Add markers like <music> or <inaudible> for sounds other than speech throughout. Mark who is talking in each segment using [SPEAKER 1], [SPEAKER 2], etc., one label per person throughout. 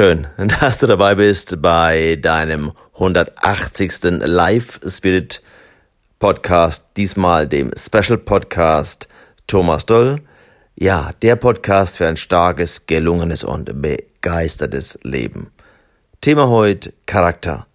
[SPEAKER 1] Schön, <laughs> dass du dabei bist bei deinem 180. Live Spirit Podcast, diesmal dem Special Podcast Thomas Doll. Ja, der Podcast für ein starkes, gelungenes und begeistertes Leben. Thema heute Charakter.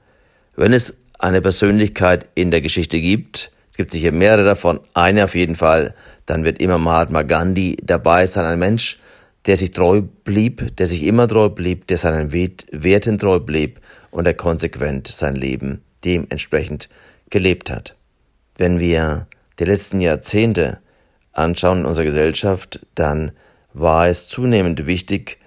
[SPEAKER 1] Wenn es eine Persönlichkeit in der Geschichte gibt, es gibt sicher mehrere davon, eine auf jeden Fall, dann wird immer Mahatma Gandhi dabei sein, ein Mensch, der sich treu blieb, der sich immer treu blieb, der seinen Werten treu blieb und der konsequent sein Leben dementsprechend gelebt hat. Wenn wir die letzten Jahrzehnte anschauen in unserer Gesellschaft, dann war es zunehmend wichtig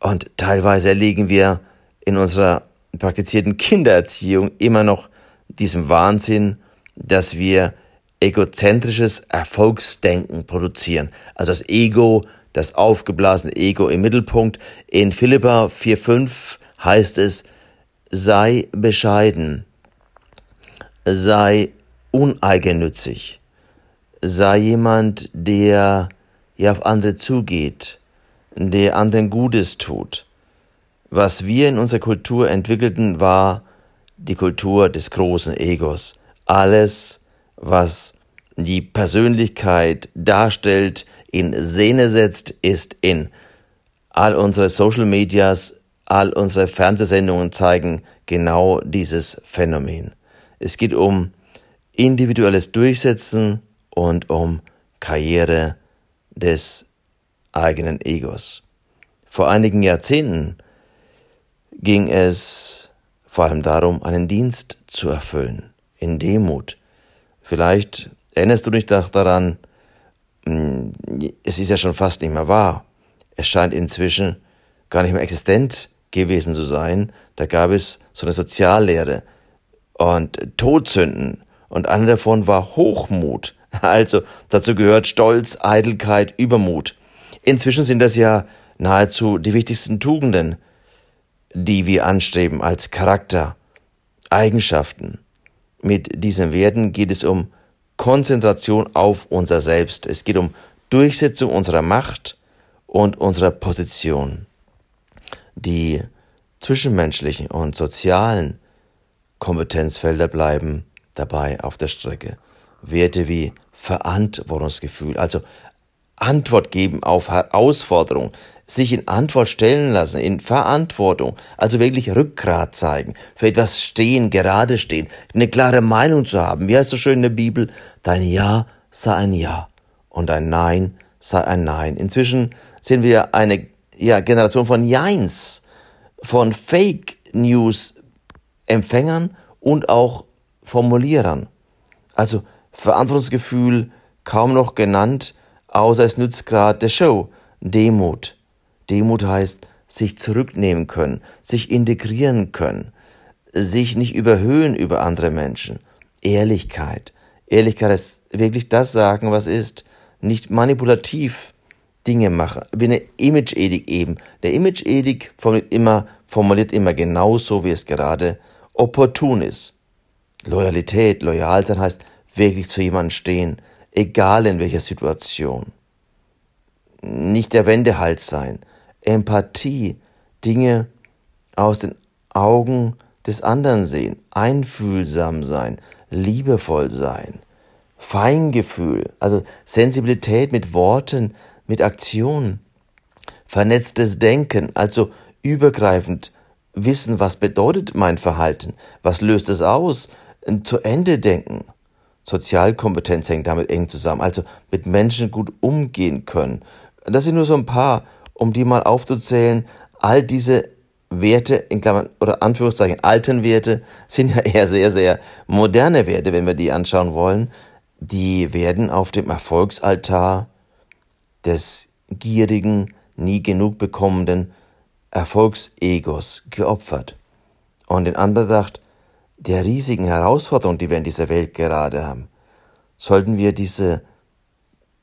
[SPEAKER 1] und teilweise erliegen wir in unserer praktizierten Kindererziehung immer noch diesem Wahnsinn, dass wir egozentrisches Erfolgsdenken produzieren. Also das Ego das aufgeblasene Ego im Mittelpunkt. In Philippa 4.5 heißt es, sei bescheiden, sei uneigennützig, sei jemand, der ja auf andere zugeht, der anderen Gutes tut. Was wir in unserer Kultur entwickelten, war die Kultur des großen Egos. Alles, was die Persönlichkeit darstellt, in Szene setzt, ist in. All unsere Social Medias, all unsere Fernsehsendungen zeigen genau dieses Phänomen. Es geht um individuelles Durchsetzen und um Karriere des eigenen Egos. Vor einigen Jahrzehnten ging es vor allem darum, einen Dienst zu erfüllen, in Demut. Vielleicht erinnerst du dich daran, es ist ja schon fast nicht mehr wahr. Es scheint inzwischen gar nicht mehr existent gewesen zu sein. Da gab es so eine Soziallehre und Todsünden und eine davon war Hochmut. <laughs> Also dazu gehört Stolz, Eitelkeit, Übermut. Inzwischen sind das ja nahezu die wichtigsten Tugenden, die wir anstreben als Charakter, Eigenschaften. Mit diesen Werten geht es um Konzentration auf unser Selbst. Es geht um Durchsetzung unserer Macht und unserer Position. Die zwischenmenschlichen und sozialen Kompetenzfelder bleiben dabei auf der Strecke. Werte wie Verantwortungsgefühl, also Antwort geben auf Herausforderungen, sich in Antwort stellen lassen, in Verantwortung, also wirklich Rückgrat zeigen, für etwas stehen, gerade stehen, eine klare Meinung zu haben. Wie heißt so schön in der Bibel? Dein Ja sei ein Ja und ein Nein sei ein Nein. Inzwischen sind wir eine ja, Generation von Jeins, von Fake News Empfängern und auch Formulierern. Also Verantwortungsgefühl kaum noch genannt, außer es nützt gerade der Show. Demut. Demut heißt, sich zurücknehmen können, sich integrieren können, sich nicht überhöhen über andere Menschen. Ehrlichkeit. Ehrlichkeit ist wirklich das sagen, was ist. Nicht manipulativ Dinge machen. Wie eine Image-Edik eben. Der Image-Edik formuliert immer, formuliert immer genauso, wie es gerade opportun ist. Loyalität, loyal sein heißt wirklich zu jemandem stehen, egal in welcher Situation. Nicht der Wendehals sein, Empathie, Dinge aus den Augen des anderen sehen, einfühlsam sein, liebevoll sein, Feingefühl, also Sensibilität mit Worten, mit Aktionen, vernetztes Denken, also übergreifend wissen, was bedeutet mein Verhalten, was löst es aus, zu Ende denken. Sozialkompetenz hängt damit eng zusammen, also mit Menschen gut umgehen können. Das sind nur so ein paar um die mal aufzuzählen, all diese Werte, in Klammern oder Anführungszeichen alten Werte, sind ja eher sehr, sehr moderne Werte, wenn wir die anschauen wollen. Die werden auf dem Erfolgsaltar des gierigen, nie genug bekommenden Erfolgsegos geopfert. Und in Anbetracht der riesigen Herausforderungen, die wir in dieser Welt gerade haben, sollten wir diese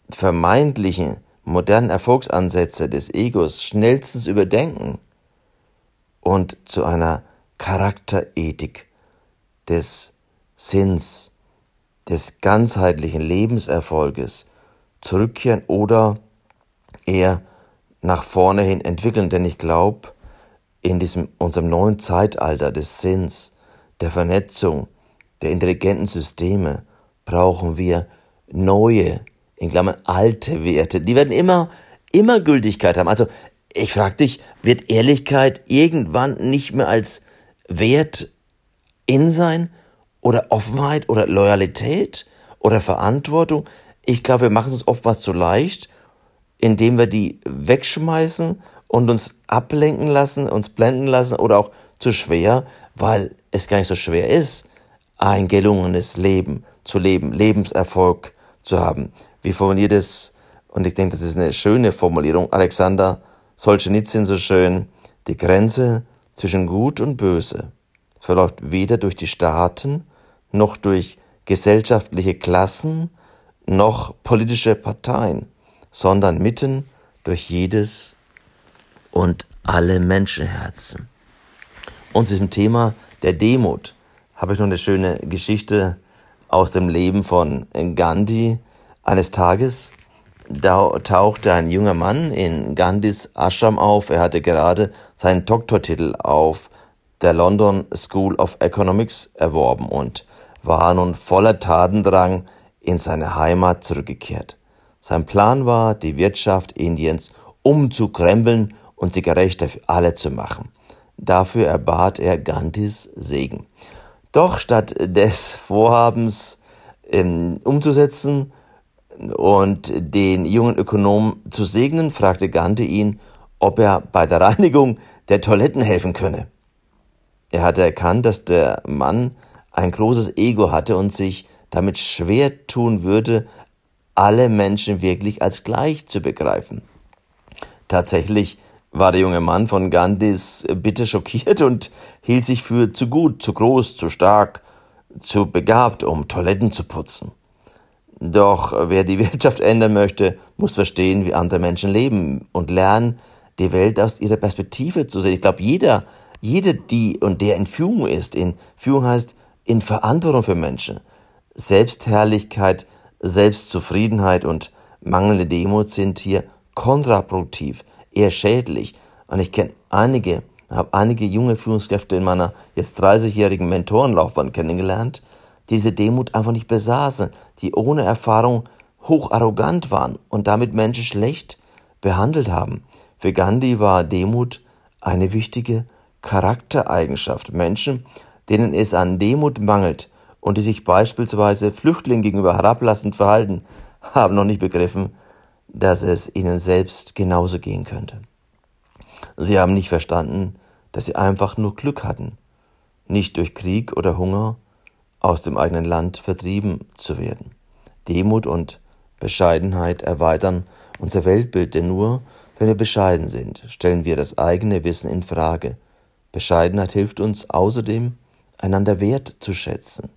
[SPEAKER 1] vermeintlichen modernen Erfolgsansätze des Egos schnellstens überdenken und zu einer Charakterethik des Sinns, des ganzheitlichen Lebenserfolges zurückkehren oder eher nach vorne hin entwickeln. Denn ich glaube, in diesem unserem neuen Zeitalter des Sinns, der Vernetzung, der intelligenten Systeme brauchen wir neue, in Klammern alte Werte. Die werden immer, immer Gültigkeit haben. Also ich frage dich, wird Ehrlichkeit irgendwann nicht mehr als Wert in sein? Oder Offenheit oder Loyalität oder Verantwortung? Ich glaube, wir machen es oftmals zu leicht, indem wir die wegschmeißen und uns ablenken lassen, uns blenden lassen oder auch zu schwer, weil es gar nicht so schwer ist, ein gelungenes Leben zu leben, Lebenserfolg zu haben. Wie formuliert es, und ich denke, das ist eine schöne Formulierung, Alexander Solzhenitsyn so schön, die Grenze zwischen Gut und Böse verläuft weder durch die Staaten noch durch gesellschaftliche Klassen noch politische Parteien, sondern mitten durch jedes und alle Menschenherzen. Und zu diesem Thema der Demut habe ich noch eine schöne Geschichte aus dem Leben von Gandhi. Eines Tages tauchte ein junger Mann in Gandhis Ashram auf. Er hatte gerade seinen Doktortitel auf der London School of Economics erworben und war nun voller Tatendrang in seine Heimat zurückgekehrt. Sein Plan war, die Wirtschaft Indiens umzukrempeln und sie gerechter für alle zu machen. Dafür erbat er Gandhis Segen. Doch statt des Vorhabens ähm, umzusetzen, und den jungen Ökonomen zu segnen, fragte Gandhi ihn, ob er bei der Reinigung der Toiletten helfen könne. Er hatte erkannt, dass der Mann ein großes Ego hatte und sich damit schwer tun würde, alle Menschen wirklich als gleich zu begreifen. Tatsächlich war der junge Mann von Gandhis Bitte schockiert und hielt sich für zu gut, zu groß, zu stark, zu begabt, um Toiletten zu putzen. Doch wer die <laughs> Wirtschaft ändern möchte, muss verstehen, wie andere Menschen leben und lernen, die Welt aus ihrer Perspektive zu sehen. Ich glaube, jeder, jede, die und der in Führung ist, in Führung heißt in Verantwortung für Menschen. Selbstherrlichkeit, Selbstzufriedenheit und mangelnde Demut sind hier kontraproduktiv, eher schädlich. Und ich kenne einige, habe einige junge Führungskräfte in meiner jetzt 30-jährigen Mentorenlaufbahn kennengelernt, diese Demut einfach nicht besaßen, die ohne Erfahrung hoch arrogant waren und damit Menschen schlecht behandelt haben. Für Gandhi war Demut eine wichtige Charaktereigenschaft. Menschen, denen es an Demut mangelt und die sich beispielsweise Flüchtlingen gegenüber herablassend verhalten, haben noch nicht begriffen, dass es ihnen selbst genauso gehen könnte. Sie haben nicht verstanden, dass sie einfach nur Glück hatten, nicht durch Krieg oder Hunger, aus dem eigenen Land vertrieben zu werden. Demut und Bescheidenheit erweitern unser Weltbild, denn nur wenn wir bescheiden sind, stellen wir das eigene Wissen in Frage. Bescheidenheit hilft uns außerdem, einander wert zu schätzen.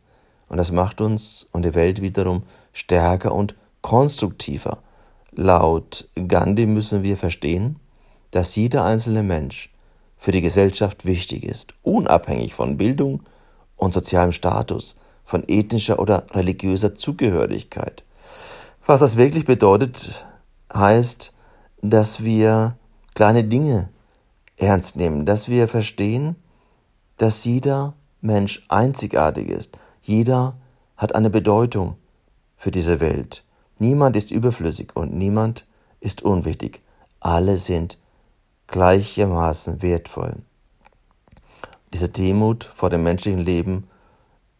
[SPEAKER 1] Und das macht uns und die Welt wiederum stärker und konstruktiver. Laut Gandhi müssen wir verstehen, dass jeder einzelne Mensch für die Gesellschaft wichtig ist, unabhängig von Bildung, und sozialem Status, von ethnischer oder religiöser Zugehörigkeit. Was das wirklich bedeutet, heißt, dass wir kleine Dinge ernst nehmen, dass wir verstehen, dass jeder Mensch einzigartig ist. Jeder hat eine Bedeutung für diese Welt. Niemand ist überflüssig und niemand ist unwichtig. Alle sind gleichermaßen wertvoll. Diese Demut vor dem menschlichen Leben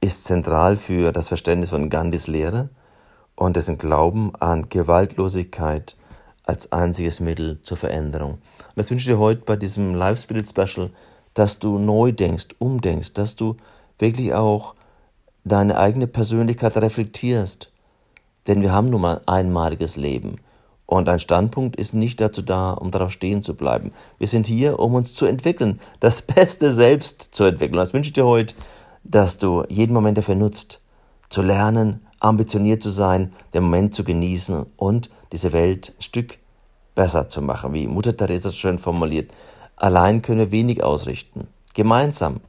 [SPEAKER 1] ist zentral für das Verständnis von Gandhis Lehre und dessen Glauben an Gewaltlosigkeit als einziges Mittel zur Veränderung. Und das wünsche ich dir heute bei diesem Live Spirit Special, dass du neu denkst, umdenkst, dass du wirklich auch deine eigene Persönlichkeit reflektierst. Denn wir haben nun mal ein einmaliges Leben. Und ein Standpunkt ist nicht dazu da, um darauf stehen zu bleiben. Wir sind hier, um uns zu entwickeln, das <laughs> Beste selbst zu entwickeln. Das wünsche ich dir heute, dass du jeden Moment dafür nutzt, zu lernen, ambitioniert zu sein, den Moment zu genießen und diese Welt ein Stück besser zu machen, wie Mutter Teresa schön formuliert. Allein können wir wenig ausrichten. Gemeinsam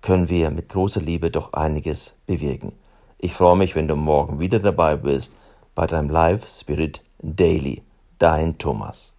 [SPEAKER 1] können wir mit großer Liebe doch einiges bewirken. Ich freue mich, wenn du morgen wieder dabei bist bei deinem Live Spirit Daily. Dein Thomas.